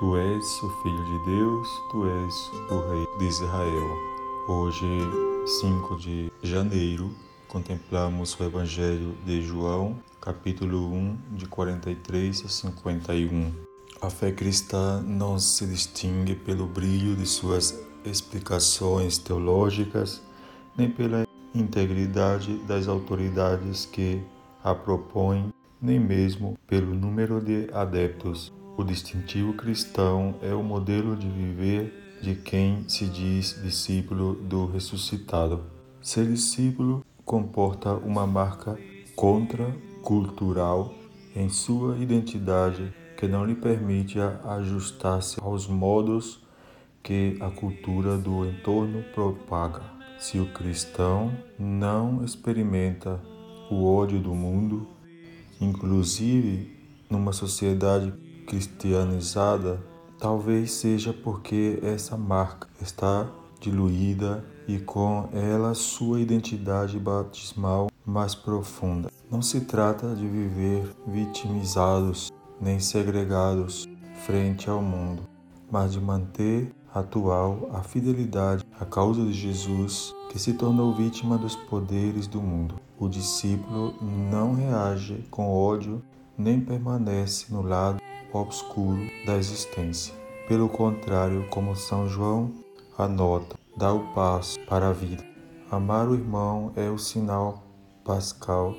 Tu és o Filho de Deus, tu és o Rei de Israel. Hoje, 5 de janeiro, contemplamos o Evangelho de João, capítulo 1, de 43 a 51. A fé cristã não se distingue pelo brilho de suas explicações teológicas, nem pela integridade das autoridades que a propõem, nem mesmo pelo número de adeptos o distintivo cristão é o modelo de viver de quem se diz discípulo do ressuscitado. Ser discípulo comporta uma marca contracultural em sua identidade que não lhe permite ajustar-se aos modos que a cultura do entorno propaga. Se o cristão não experimenta o ódio do mundo, inclusive numa sociedade cristianizada, talvez seja porque essa marca está diluída e com ela sua identidade batismal mais profunda. Não se trata de viver vitimizados nem segregados frente ao mundo, mas de manter atual a fidelidade à causa de Jesus, que se tornou vítima dos poderes do mundo. O discípulo não reage com ódio nem permanece no lado obscuro da existência. Pelo contrário, como São João anota, dá o passo para a vida. Amar o irmão é o sinal pascal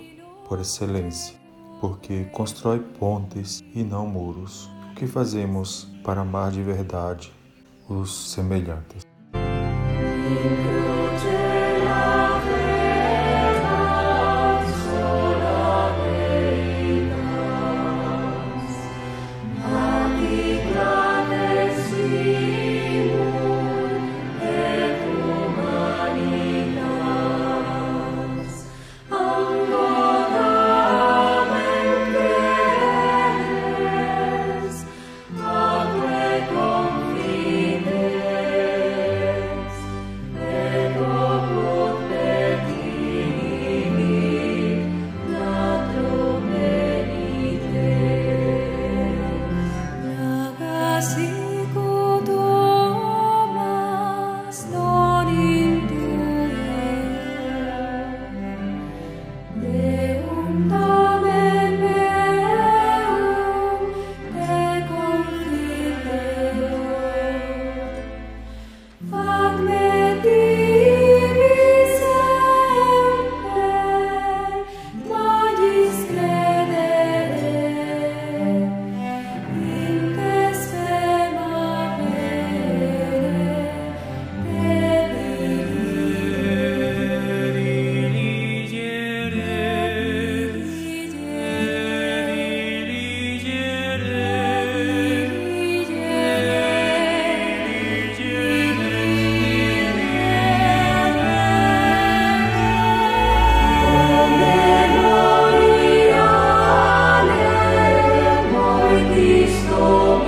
por excelência, porque constrói pontes e não muros. O que fazemos para amar de verdade os semelhantes? Christo